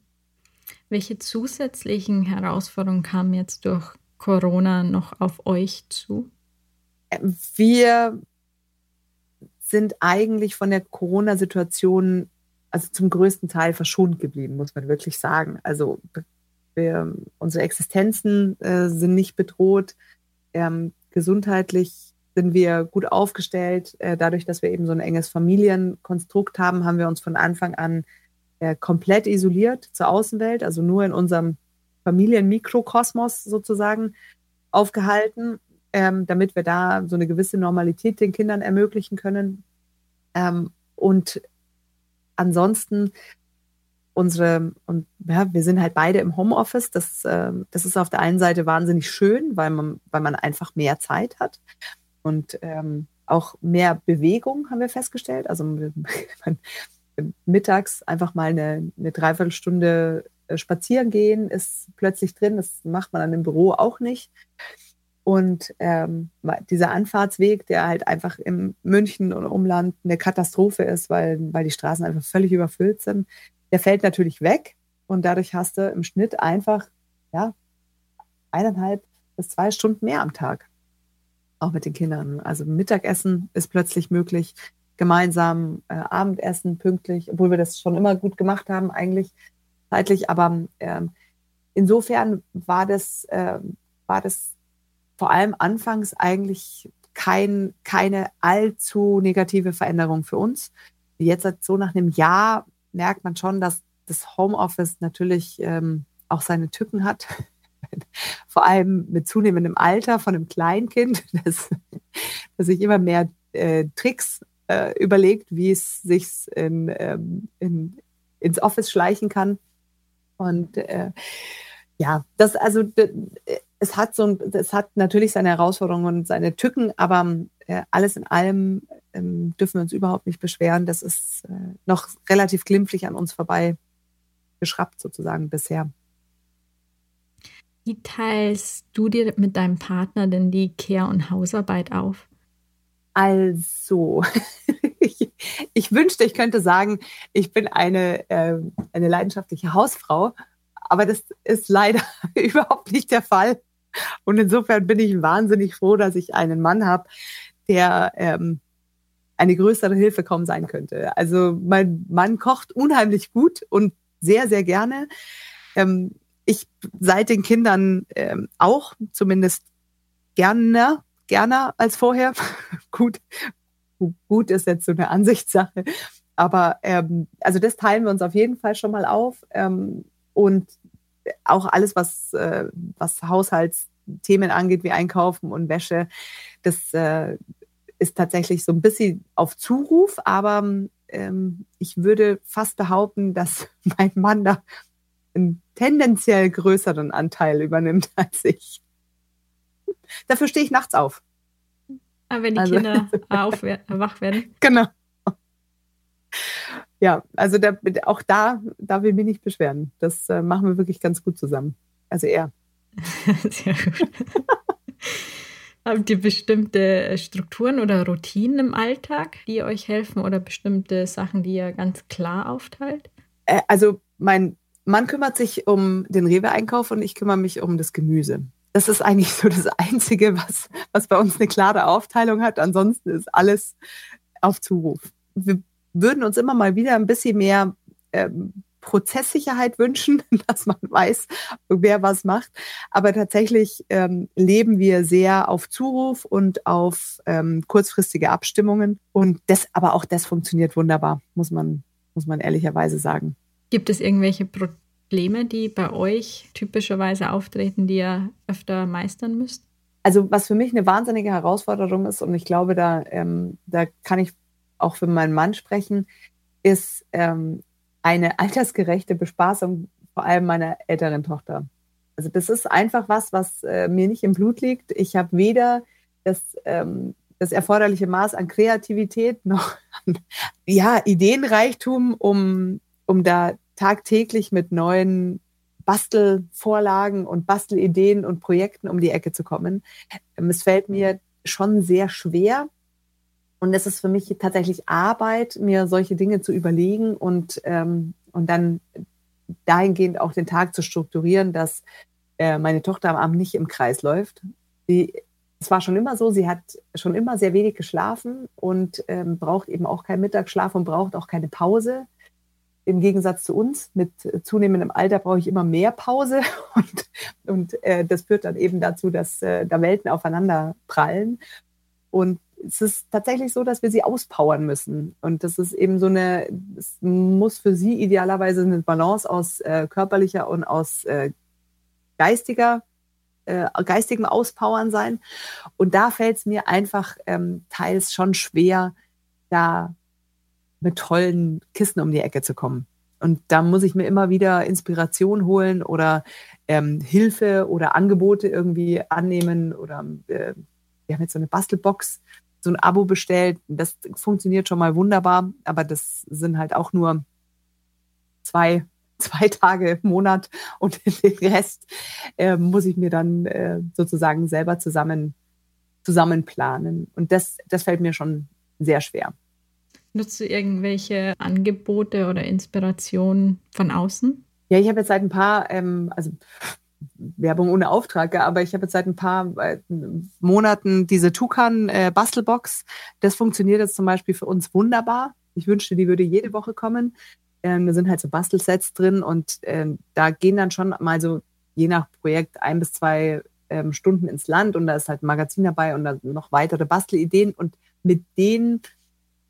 Welche zusätzlichen Herausforderungen kamen jetzt durch Corona noch auf euch zu? Wir sind eigentlich von der Corona-Situation also zum größten Teil verschont geblieben, muss man wirklich sagen. Also wir, unsere Existenzen äh, sind nicht bedroht. Ähm, gesundheitlich sind wir gut aufgestellt. Äh, dadurch, dass wir eben so ein enges Familienkonstrukt haben, haben wir uns von Anfang an äh, komplett isoliert zur Außenwelt, also nur in unserem Familienmikrokosmos sozusagen aufgehalten, ähm, damit wir da so eine gewisse Normalität den Kindern ermöglichen können. Ähm, und ansonsten unsere, und ja, wir sind halt beide im Homeoffice. Das, äh, das ist auf der einen Seite wahnsinnig schön, weil man, weil man einfach mehr Zeit hat und ähm, auch mehr Bewegung haben wir festgestellt. Also mittags einfach mal eine, eine Dreiviertelstunde äh, spazieren gehen ist plötzlich drin. Das macht man dann im Büro auch nicht. Und ähm, dieser Anfahrtsweg, der halt einfach im München und Umland eine Katastrophe ist, weil, weil die Straßen einfach völlig überfüllt sind, der fällt natürlich weg. Und dadurch hast du im Schnitt einfach ja, eineinhalb bis zwei Stunden mehr am Tag. Auch mit den Kindern. Also Mittagessen ist plötzlich möglich, gemeinsam äh, Abendessen pünktlich, obwohl wir das schon immer gut gemacht haben, eigentlich zeitlich. Aber ähm, insofern war das, äh, war das vor allem anfangs eigentlich kein, keine allzu negative Veränderung für uns. Jetzt so nach einem Jahr merkt man schon, dass das Homeoffice natürlich ähm, auch seine Tücken hat. Vor allem mit zunehmendem Alter von einem Kleinkind, das, das sich immer mehr äh, Tricks äh, überlegt, wie es sich in, ähm, in, ins Office schleichen kann. Und äh, ja, das also es hat so ein, es hat natürlich seine Herausforderungen und seine Tücken, aber äh, alles in allem ähm, dürfen wir uns überhaupt nicht beschweren. Das ist äh, noch relativ glimpflich an uns vorbei geschraubt sozusagen bisher. Wie teilst du dir mit deinem Partner denn die Kehr- und Hausarbeit auf? Also, ich, ich, wünschte, ich könnte sagen, ich bin eine, äh, eine leidenschaftliche Hausfrau, aber das ist leider überhaupt nicht der Fall. Und insofern bin ich wahnsinnig froh, dass ich einen Mann habe, der ähm, eine größere Hilfe kaum sein könnte. Also mein Mann kocht unheimlich gut und sehr, sehr gerne. Ähm, ich seit den Kindern ähm, auch, zumindest gerne, gerne als vorher. gut, gut ist jetzt so eine Ansichtssache. Aber ähm, also das teilen wir uns auf jeden Fall schon mal auf. Ähm, und auch alles, was, äh, was Haushaltsthemen angeht, wie Einkaufen und Wäsche, das äh, ist tatsächlich so ein bisschen auf Zuruf, aber ähm, ich würde fast behaupten, dass mein Mann da einen tendenziell größeren Anteil übernimmt als ich. Dafür stehe ich nachts auf. Aber ah, wenn die also, Kinder wach werden. Genau. Ja, also der, auch da darf ich mich nicht beschweren. Das äh, machen wir wirklich ganz gut zusammen. Also er. Sehr gut. Habt ihr bestimmte Strukturen oder Routinen im Alltag, die euch helfen oder bestimmte Sachen, die ihr ganz klar aufteilt? Äh, also mein Mann kümmert sich um den Rewe-Einkauf und ich kümmere mich um das Gemüse. Das ist eigentlich so das Einzige, was, was bei uns eine klare Aufteilung hat. Ansonsten ist alles auf Zuruf. Wir würden uns immer mal wieder ein bisschen mehr ähm, Prozesssicherheit wünschen, dass man weiß, wer was macht. Aber tatsächlich ähm, leben wir sehr auf Zuruf und auf ähm, kurzfristige Abstimmungen. Und das, aber auch das funktioniert wunderbar, muss man, muss man ehrlicherweise sagen. Gibt es irgendwelche Probleme, die bei euch typischerweise auftreten, die ihr öfter meistern müsst? Also was für mich eine wahnsinnige Herausforderung ist, und ich glaube, da, ähm, da kann ich auch für meinen Mann sprechen, ist ähm, eine altersgerechte Bespaßung, vor allem meiner älteren Tochter. Also das ist einfach was, was äh, mir nicht im Blut liegt. Ich habe weder das, ähm, das erforderliche Maß an Kreativität noch an ja, Ideenreichtum, um, um da tagtäglich mit neuen Bastelvorlagen und Bastelideen und Projekten um die Ecke zu kommen. Ähm, es fällt mir schon sehr schwer, und es ist für mich tatsächlich Arbeit, mir solche Dinge zu überlegen und, ähm, und dann dahingehend auch den Tag zu strukturieren, dass äh, meine Tochter am Abend nicht im Kreis läuft. Sie, es war schon immer so, sie hat schon immer sehr wenig geschlafen und ähm, braucht eben auch keinen Mittagsschlaf und braucht auch keine Pause. Im Gegensatz zu uns, mit zunehmendem Alter brauche ich immer mehr Pause und, und äh, das führt dann eben dazu, dass äh, da Welten aufeinander prallen. Und es ist tatsächlich so, dass wir sie auspowern müssen. Und das ist eben so eine, es muss für sie idealerweise eine Balance aus äh, körperlicher und aus äh, geistiger, äh, geistigem Auspowern sein. Und da fällt es mir einfach ähm, teils schon schwer, da mit tollen Kissen um die Ecke zu kommen. Und da muss ich mir immer wieder Inspiration holen oder ähm, Hilfe oder Angebote irgendwie annehmen oder äh, wir haben jetzt so eine Bastelbox, so ein Abo bestellt. Das funktioniert schon mal wunderbar, aber das sind halt auch nur zwei zwei Tage im Monat und den Rest äh, muss ich mir dann äh, sozusagen selber zusammen, zusammen planen. Und das, das fällt mir schon sehr schwer. Nutzt du irgendwelche Angebote oder Inspirationen von außen? Ja, ich habe jetzt seit ein paar, ähm, also Werbung ohne Auftrag, aber ich habe jetzt seit ein paar äh, Monaten diese Tukan äh. Das funktioniert jetzt zum Beispiel für uns wunderbar. Ich wünschte, die würde jede Woche kommen. Ähm, da sind halt so Bastelsets drin und ähm, da gehen dann schon mal so je nach Projekt ein bis zwei ähm, Stunden ins Land und da ist halt ein Magazin dabei und dann noch weitere Bastelideen und mit denen,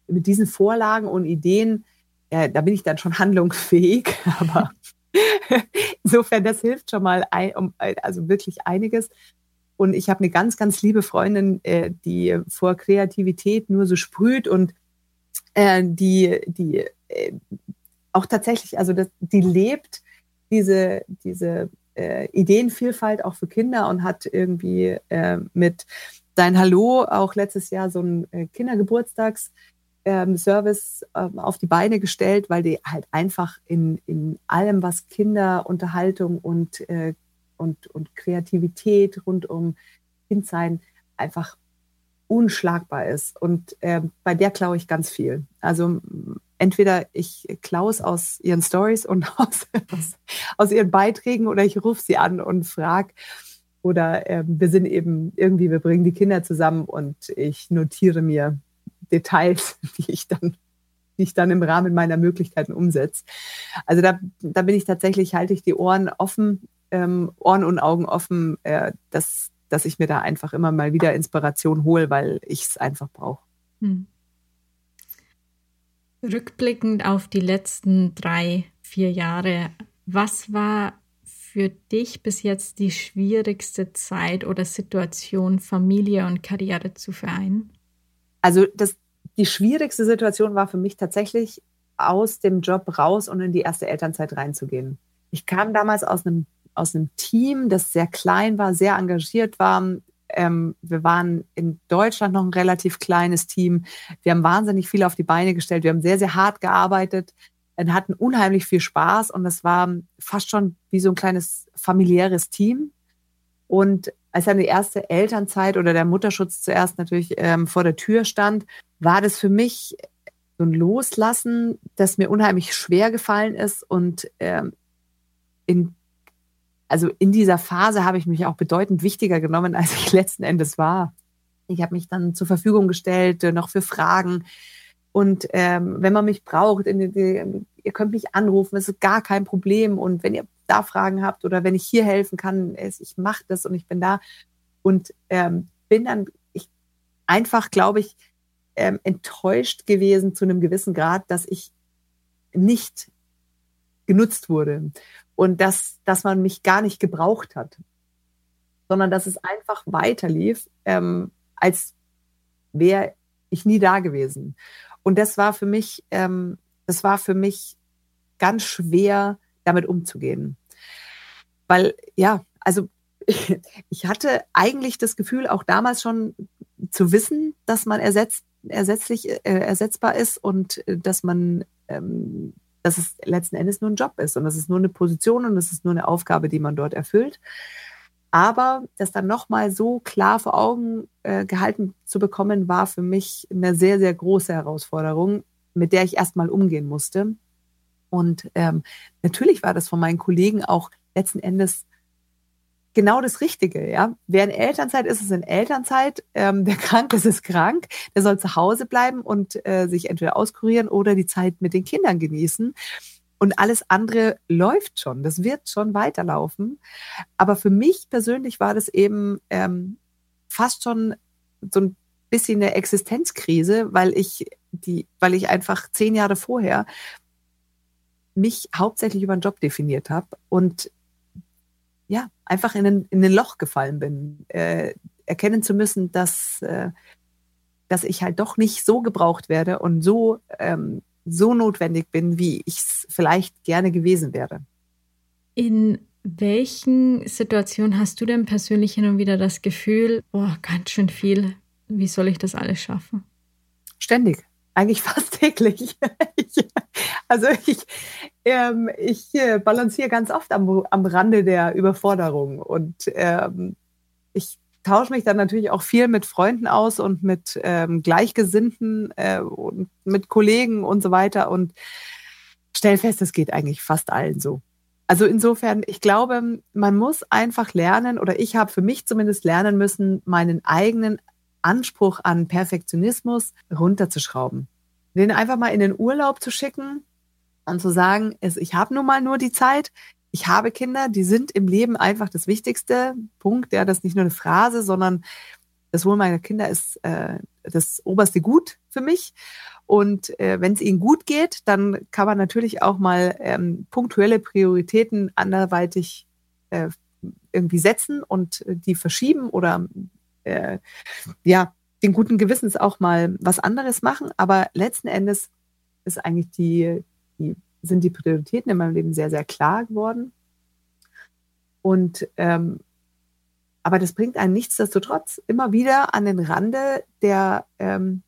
mit diesen Vorlagen und Ideen, äh, da bin ich dann schon handlungsfähig, aber Insofern, das hilft schon mal, also wirklich einiges. Und ich habe eine ganz, ganz liebe Freundin, äh, die vor Kreativität nur so sprüht und äh, die, die äh, auch tatsächlich, also die lebt diese, diese Ideenvielfalt auch für Kinder und hat irgendwie mit Dein Hallo auch letztes Jahr so ein Kindergeburtstags ähm, Service ähm, auf die Beine gestellt, weil die halt einfach in, in allem, was Kinderunterhaltung und, äh, und, und Kreativität rund um Kindsein einfach unschlagbar ist. Und äh, bei der klaue ich ganz viel. Also entweder ich klaue es aus ihren Stories und aus, aus, ihren Beiträgen oder ich rufe sie an und frage. Oder äh, wir sind eben irgendwie, wir bringen die Kinder zusammen und ich notiere mir Details, die ich dann, die ich dann im Rahmen meiner Möglichkeiten umsetze. Also da, da bin ich tatsächlich, halte ich die Ohren offen, ähm, Ohren und Augen offen, äh, dass, dass ich mir da einfach immer mal wieder Inspiration hole, weil ich es einfach brauche. Hm. Rückblickend auf die letzten drei, vier Jahre, was war für dich bis jetzt die schwierigste Zeit oder Situation, Familie und Karriere zu vereinen? Also das, die schwierigste Situation war für mich tatsächlich, aus dem Job raus und in die erste Elternzeit reinzugehen. Ich kam damals aus einem, aus einem Team, das sehr klein war, sehr engagiert war. Ähm, wir waren in Deutschland noch ein relativ kleines Team. Wir haben wahnsinnig viel auf die Beine gestellt. Wir haben sehr, sehr hart gearbeitet und hatten unheimlich viel Spaß. Und es war fast schon wie so ein kleines familiäres Team. Und als dann die erste Elternzeit oder der Mutterschutz zuerst natürlich ähm, vor der Tür stand, war das für mich so ein Loslassen, das mir unheimlich schwer gefallen ist. Und ähm, in, also in dieser Phase habe ich mich auch bedeutend wichtiger genommen, als ich letzten Endes war. Ich habe mich dann zur Verfügung gestellt, äh, noch für Fragen. Und ähm, wenn man mich braucht, in, in, ihr könnt mich anrufen, es ist gar kein Problem. Und wenn ihr da Fragen habt oder wenn ich hier helfen kann, ich mache das und ich bin da. Und ähm, bin dann ich, einfach, glaube ich, ähm, enttäuscht gewesen zu einem gewissen Grad, dass ich nicht genutzt wurde und dass, dass man mich gar nicht gebraucht hat, sondern dass es einfach weiterlief, ähm, als wäre ich nie da gewesen. Und das war für mich, ähm, das war für mich ganz schwer, damit umzugehen. Weil, ja, also ich hatte eigentlich das Gefühl, auch damals schon zu wissen, dass man ersetzt, ersetzlich, äh, ersetzbar ist und äh, dass man, ähm, dass es letzten Endes nur ein Job ist und das ist nur eine Position und das ist nur eine Aufgabe, die man dort erfüllt. Aber das dann nochmal so klar vor Augen äh, gehalten zu bekommen, war für mich eine sehr, sehr große Herausforderung, mit der ich erstmal umgehen musste. Und ähm, natürlich war das von meinen Kollegen auch letzten Endes genau das Richtige. Ja? Wer in Elternzeit ist, ist in Elternzeit. Ähm, wer krank ist, ist krank. Der soll zu Hause bleiben und äh, sich entweder auskurieren oder die Zeit mit den Kindern genießen. Und alles andere läuft schon. Das wird schon weiterlaufen. Aber für mich persönlich war das eben ähm, fast schon so ein bisschen eine Existenzkrise, weil ich die, weil ich einfach zehn Jahre vorher mich hauptsächlich über einen Job definiert habe und ja, einfach in ein, in ein Loch gefallen bin, äh, erkennen zu müssen, dass, äh, dass ich halt doch nicht so gebraucht werde und so, ähm, so notwendig bin, wie ich es vielleicht gerne gewesen wäre. In welchen Situationen hast du denn persönlich hin und wieder das Gefühl, boah, ganz schön viel, wie soll ich das alles schaffen? Ständig, eigentlich fast täglich. Also ich, ähm, ich äh, balanciere ganz oft am, am Rande der Überforderung und ähm, ich tausche mich dann natürlich auch viel mit Freunden aus und mit ähm, Gleichgesinnten äh, und mit Kollegen und so weiter und stelle fest, es geht eigentlich fast allen so. Also insofern, ich glaube, man muss einfach lernen, oder ich habe für mich zumindest lernen müssen, meinen eigenen Anspruch an Perfektionismus runterzuschrauben. Den einfach mal in den Urlaub zu schicken und zu sagen, ich habe nun mal nur die Zeit, ich habe Kinder, die sind im Leben einfach das wichtigste Punkt. Ja, das ist nicht nur eine Phrase, sondern das Wohl meiner Kinder ist äh, das oberste Gut für mich. Und äh, wenn es ihnen gut geht, dann kann man natürlich auch mal ähm, punktuelle Prioritäten anderweitig äh, irgendwie setzen und äh, die verschieben oder äh, ja, den guten Gewissens auch mal was anderes machen. Aber letzten Endes ist eigentlich die, die sind die Prioritäten in meinem Leben sehr, sehr klar geworden. Und ähm, aber das bringt einen nichtsdestotrotz immer wieder an den Rande der ähm,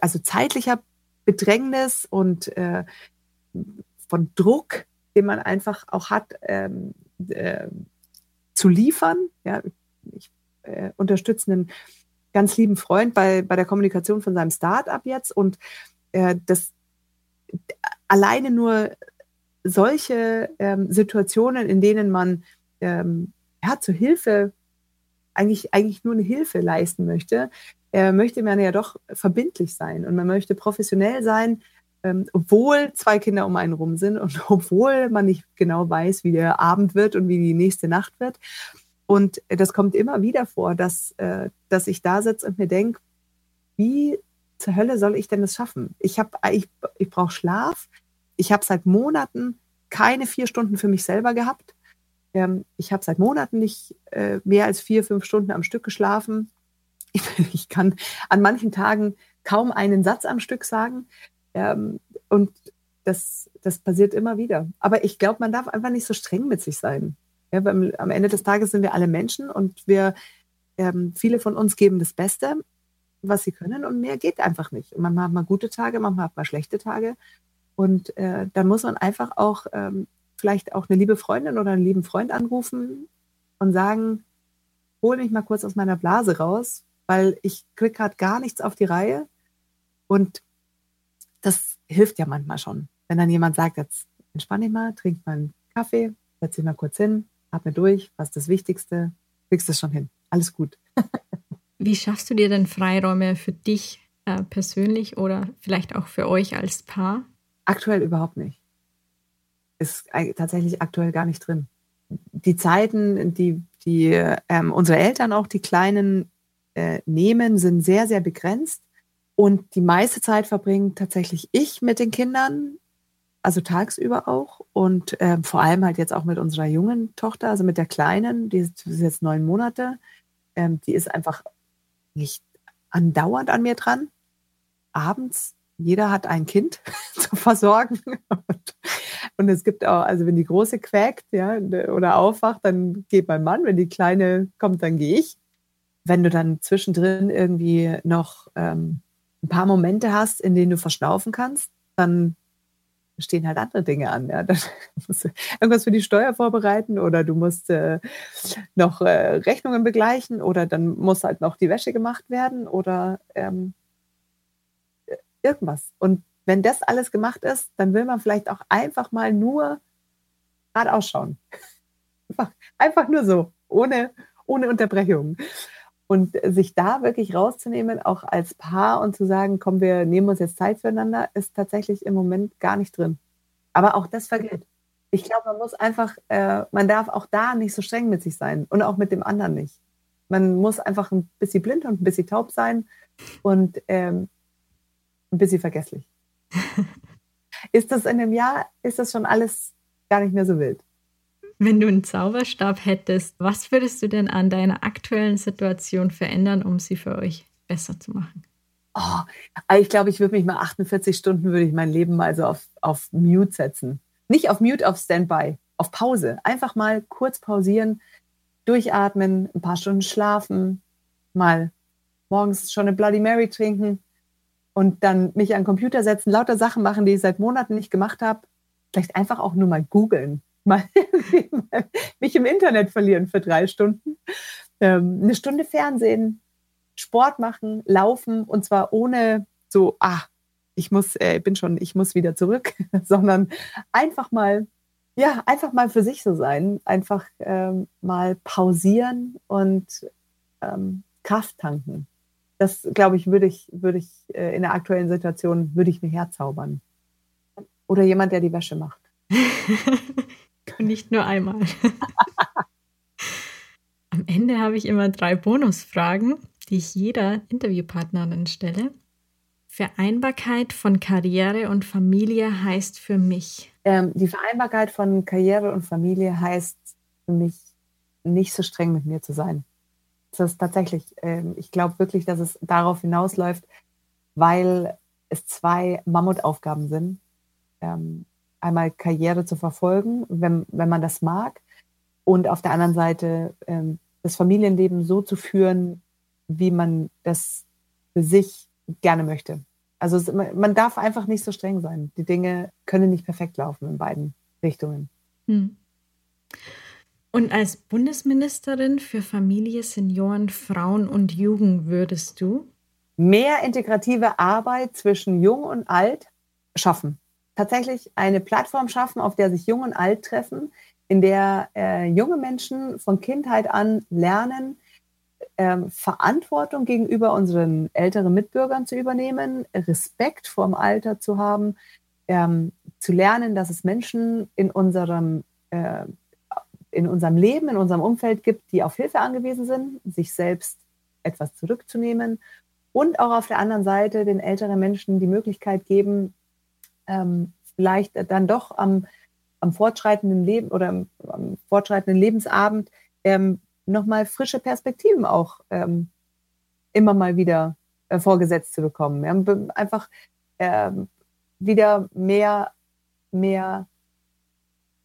also zeitlicher Bedrängnis und äh, von Druck, den man einfach auch hat, ähm, äh, zu liefern. Ja, äh, unterstütze einen ganz lieben Freund bei, bei der Kommunikation von seinem Start-up jetzt und äh, das alleine nur solche ähm, Situationen, in denen man ähm, ja, zur Hilfe eigentlich, eigentlich nur eine Hilfe leisten möchte, äh, möchte man ja doch verbindlich sein und man möchte professionell sein, ähm, obwohl zwei Kinder um einen rum sind und obwohl man nicht genau weiß, wie der Abend wird und wie die nächste Nacht wird. Und das kommt immer wieder vor, dass, äh, dass ich da sitze und mir denke, wie zur Hölle soll ich denn das schaffen? Ich, hab, ich, ich brauche Schlaf. Ich habe seit Monaten keine vier Stunden für mich selber gehabt. Ähm, ich habe seit Monaten nicht äh, mehr als vier, fünf Stunden am Stück geschlafen. Ich, ich, kann an manchen Tagen kaum einen Satz am Stück sagen. Ähm, und das, das passiert immer wieder. Aber ich glaube, man darf einfach nicht so streng mit sich sein. Ja, beim, am Ende des Tages sind wir alle Menschen und wir, ähm, viele von uns geben das Beste, was sie können und mehr geht einfach nicht. Und manchmal hat man gute Tage, manchmal hat man schlechte Tage. Und äh, dann muss man einfach auch ähm, vielleicht auch eine liebe Freundin oder einen lieben Freund anrufen und sagen, hol mich mal kurz aus meiner Blase raus, weil ich kriege gerade gar nichts auf die Reihe. Und das hilft ja manchmal schon. Wenn dann jemand sagt, jetzt entspann dich mal, trink mal einen Kaffee, setz dich mal kurz hin, atme durch, was ist das Wichtigste, kriegst es schon hin. Alles gut. Wie schaffst du dir denn Freiräume für dich äh, persönlich oder vielleicht auch für euch als Paar? Aktuell überhaupt nicht. Ist tatsächlich aktuell gar nicht drin. Die Zeiten, die, die ähm, unsere Eltern auch die Kleinen äh, nehmen, sind sehr, sehr begrenzt. Und die meiste Zeit verbringt tatsächlich ich mit den Kindern, also tagsüber auch. Und äh, vor allem halt jetzt auch mit unserer jungen Tochter, also mit der Kleinen, die ist, jetzt neun Monate. Ähm, die ist einfach nicht andauernd an mir dran. Abends, jeder hat ein Kind zu versorgen. Und, und, es gibt auch, also wenn die Große quäkt ja, oder aufwacht, dann geht mein Mann. Wenn die Kleine kommt, dann gehe ich. Wenn du dann zwischendrin irgendwie noch ähm, ein paar Momente hast, in denen du verschnaufen kannst, dann stehen halt andere Dinge an. Ja. Dann musst du irgendwas für die Steuer vorbereiten oder du musst äh, noch äh, Rechnungen begleichen oder dann muss halt noch die Wäsche gemacht werden oder ähm, irgendwas. Und wenn das alles gemacht ist, dann will man vielleicht auch einfach mal nur gerade ausschauen. Einfach, einfach nur so, ohne, ohne Unterbrechung. Und sich da wirklich rauszunehmen, auch als Paar und zu sagen, komm, wir nehmen uns jetzt Zeit füreinander, ist tatsächlich im Moment gar nicht drin. Aber auch das vergeht. Ich glaube, man muss einfach, äh, man darf auch da nicht so streng mit sich sein und auch mit dem anderen nicht. Man muss einfach ein bisschen blind und ein bisschen taub sein und ähm, ein bisschen vergesslich. ist das in einem Jahr, ist das schon alles gar nicht mehr so wild? Wenn du einen Zauberstab hättest, was würdest du denn an deiner aktuellen Situation verändern, um sie für euch besser zu machen? Oh, ich glaube, ich würde mich mal 48 Stunden würde ich mein Leben mal so auf, auf Mute setzen. Nicht auf Mute, auf Standby, auf Pause. Einfach mal kurz pausieren, durchatmen, ein paar Stunden schlafen, mal morgens schon eine Bloody Mary trinken und dann mich an den Computer setzen, lauter Sachen machen, die ich seit Monaten nicht gemacht habe. Vielleicht einfach auch nur mal googeln, mal mich im Internet verlieren für drei Stunden. Ähm, eine Stunde Fernsehen, Sport machen, laufen und zwar ohne so, ah, ich muss, äh, bin schon, ich muss wieder zurück, sondern einfach mal, ja, einfach mal für sich so sein, einfach ähm, mal pausieren und ähm, Kraft tanken. Das, glaube ich, würde ich, würde ich äh, in der aktuellen Situation, würde ich mir herzaubern. Oder jemand, der die Wäsche macht. Nicht nur einmal. Am Ende habe ich immer drei Bonusfragen, die ich jeder Interviewpartnerin stelle. Vereinbarkeit von Karriere und Familie heißt für mich? Ähm, die Vereinbarkeit von Karriere und Familie heißt für mich, nicht so streng mit mir zu sein. Das ist tatsächlich, ähm, ich glaube wirklich, dass es darauf hinausläuft, weil es zwei Mammutaufgaben sind. Ähm, einmal Karriere zu verfolgen, wenn, wenn man das mag, und auf der anderen Seite ähm, das Familienleben so zu führen, wie man das für sich gerne möchte. Also man darf einfach nicht so streng sein. Die Dinge können nicht perfekt laufen in beiden Richtungen. Hm. Und als Bundesministerin für Familie, Senioren, Frauen und Jugend würdest du mehr integrative Arbeit zwischen Jung und Alt schaffen. Tatsächlich eine Plattform schaffen, auf der sich Jung und Alt treffen, in der äh, junge Menschen von Kindheit an lernen, ähm, Verantwortung gegenüber unseren älteren Mitbürgern zu übernehmen, Respekt vor dem Alter zu haben, ähm, zu lernen, dass es Menschen in unserem, äh, in unserem Leben, in unserem Umfeld gibt, die auf Hilfe angewiesen sind, sich selbst etwas zurückzunehmen und auch auf der anderen Seite den älteren Menschen die Möglichkeit geben, ähm, vielleicht dann doch am, am fortschreitenden Leben oder am, am fortschreitenden Lebensabend ähm, nochmal frische Perspektiven auch ähm, immer mal wieder äh, vorgesetzt zu bekommen. Ja, einfach ähm, wieder mehr, mehr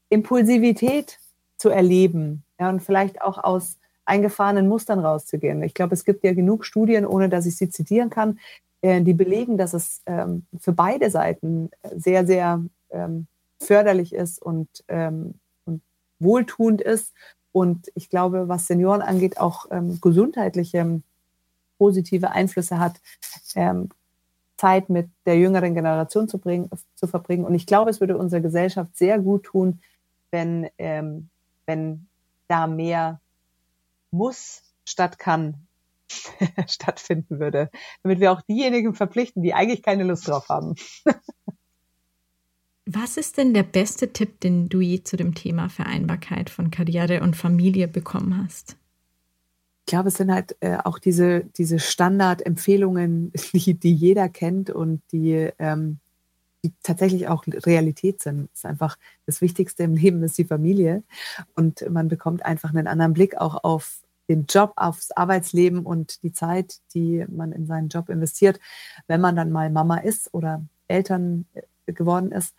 Impulsivität zu erleben ja, und vielleicht auch aus eingefahrenen Mustern rauszugehen. Ich glaube, es gibt ja genug Studien, ohne dass ich sie zitieren kann, äh, die belegen, dass es ähm, für beide Seiten sehr, sehr ähm, förderlich ist und, ähm, und wohltuend ist und ich glaube, was Senioren angeht, auch ähm, gesundheitliche positive Einflüsse hat, ähm, Zeit mit der jüngeren Generation zu, bringen, zu verbringen. Und ich glaube, es würde unserer Gesellschaft sehr gut tun, wenn, ähm, wenn da mehr muss statt kann stattfinden würde, damit wir auch diejenigen verpflichten, die eigentlich keine Lust drauf haben. Was ist denn der beste Tipp, den du je zu dem Thema Vereinbarkeit von Karriere und Familie bekommen hast? Ich glaube, es sind halt äh, auch diese, diese Standardempfehlungen, die, die jeder kennt und die, ähm, die tatsächlich auch Realität sind. Es ist einfach das Wichtigste im Leben ist die Familie. Und man bekommt einfach einen anderen Blick auch auf den Job, aufs Arbeitsleben und die Zeit, die man in seinen Job investiert, wenn man dann mal Mama ist oder Eltern äh, geworden ist,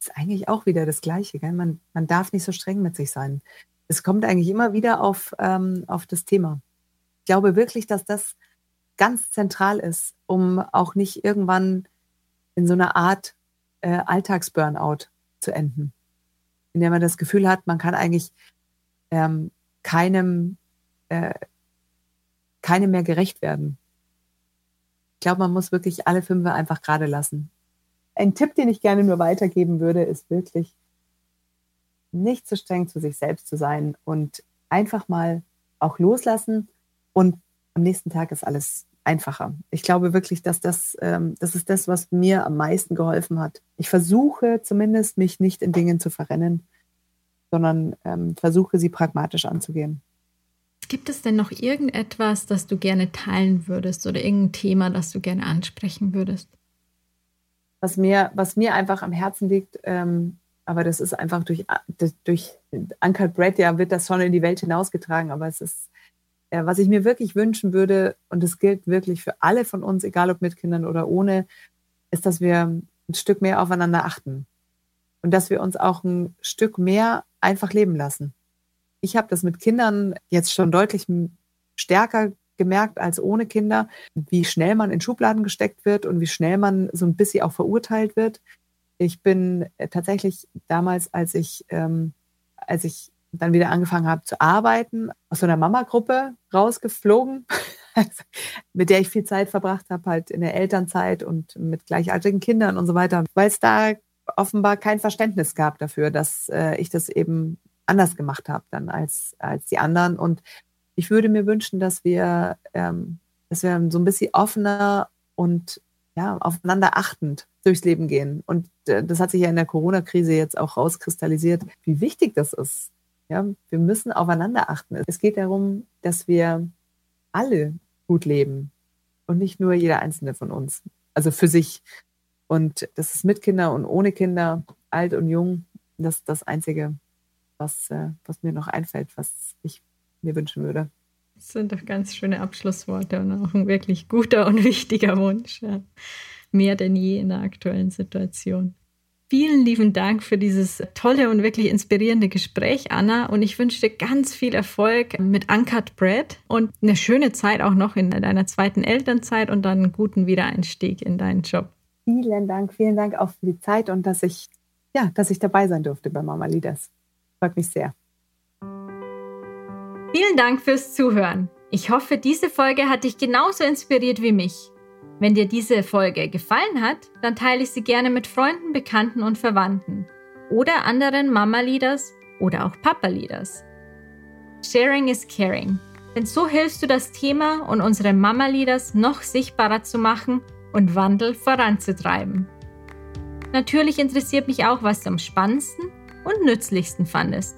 ist eigentlich auch wieder das Gleiche. Gell? Man, man darf nicht so streng mit sich sein. Es kommt eigentlich immer wieder auf, ähm, auf das Thema. Ich glaube wirklich, dass das ganz zentral ist, um auch nicht irgendwann in so einer Art äh, Alltagsburnout zu enden, in der man das Gefühl hat, man kann eigentlich ähm, keinem, äh, keinem mehr gerecht werden. Ich glaube, man muss wirklich alle fünf einfach gerade lassen ein Tipp, den ich gerne nur weitergeben würde, ist wirklich nicht zu streng zu sich selbst zu sein und einfach mal auch loslassen und am nächsten Tag ist alles einfacher. Ich glaube wirklich, dass das, ähm, das ist das, was mir am meisten geholfen hat. Ich versuche zumindest, mich nicht in Dingen zu verrennen, sondern ähm, versuche, sie pragmatisch anzugehen. Gibt es denn noch irgendetwas, das du gerne teilen würdest oder irgendein Thema, das du gerne ansprechen würdest? was mir, was mir einfach am Herzen liegt, ähm, aber das ist einfach durch, durch Uncut Bread, ja, wird das schon in die Welt hinausgetragen, aber es ist, äh, was ich mir wirklich wünschen würde, und das gilt wirklich für alle von uns, egal ob mit Kindern oder ohne, ist, dass wir ein Stück mehr aufeinander achten und dass wir uns auch ein Stück mehr einfach leben lassen. Ich habe das mit Kindern jetzt schon deutlich stärker gemerkt als ohne Kinder, wie schnell man in Schubladen gesteckt wird und wie schnell man so ein bisschen auch verurteilt wird. Ich bin äh, tatsächlich damals, als ich, ähm, als ich dann wieder angefangen habe zu arbeiten, aus so einer Mama-Gruppe rausgeflogen, mit der ich viel Zeit verbracht habe, halt in der Elternzeit und mit gleichaltrigen Kindern und so weiter, weil es da offenbar kein Verständnis gab dafür, dass äh, ich das eben anders gemacht habe dann als, als die anderen. Und ich würde mir wünschen, dass wir, ähm, dass wir so ein bisschen offener und ja, aufeinander achtend durchs Leben gehen. Und äh, das hat sich ja in der Corona-Krise jetzt auch rauskristallisiert, wie wichtig das ist. Ja, wir müssen aufeinander achten. Es geht darum, dass wir alle gut leben und nicht nur jeder einzelne von uns. Also für sich. Und das ist mit Kinder und ohne Kinder, alt und jung, das ist das Einzige, was, äh, was mir noch einfällt, was ich mir wünschen würde. Das sind doch ganz schöne Abschlussworte und auch ein wirklich guter und wichtiger Wunsch. Ja. Mehr denn je in der aktuellen Situation. Vielen lieben Dank für dieses tolle und wirklich inspirierende Gespräch, Anna. Und ich wünsche dir ganz viel Erfolg mit Uncut Bread und eine schöne Zeit auch noch in deiner zweiten Elternzeit und dann einen guten Wiedereinstieg in deinen Job. Vielen Dank, vielen Dank auch für die Zeit und dass ich, ja, dass ich dabei sein durfte bei Mama Leaders. Freut mich sehr. Vielen Dank fürs Zuhören. Ich hoffe, diese Folge hat dich genauso inspiriert wie mich. Wenn dir diese Folge gefallen hat, dann teile ich sie gerne mit Freunden, Bekannten und Verwandten oder anderen Mama-Leaders oder auch Papa-Leaders. Sharing is caring. Denn so hilfst du das Thema und unsere Mama-Leaders noch sichtbarer zu machen und Wandel voranzutreiben. Natürlich interessiert mich auch, was du am spannendsten und nützlichsten fandest.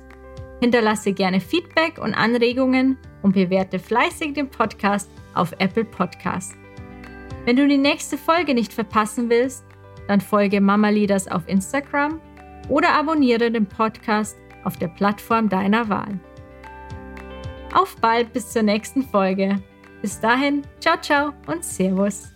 Hinterlasse gerne Feedback und Anregungen und bewerte fleißig den Podcast auf Apple Podcast. Wenn du die nächste Folge nicht verpassen willst, dann folge Mama Leaders auf Instagram oder abonniere den Podcast auf der Plattform deiner Wahl. Auf bald bis zur nächsten Folge. Bis dahin, ciao, ciao und Servus.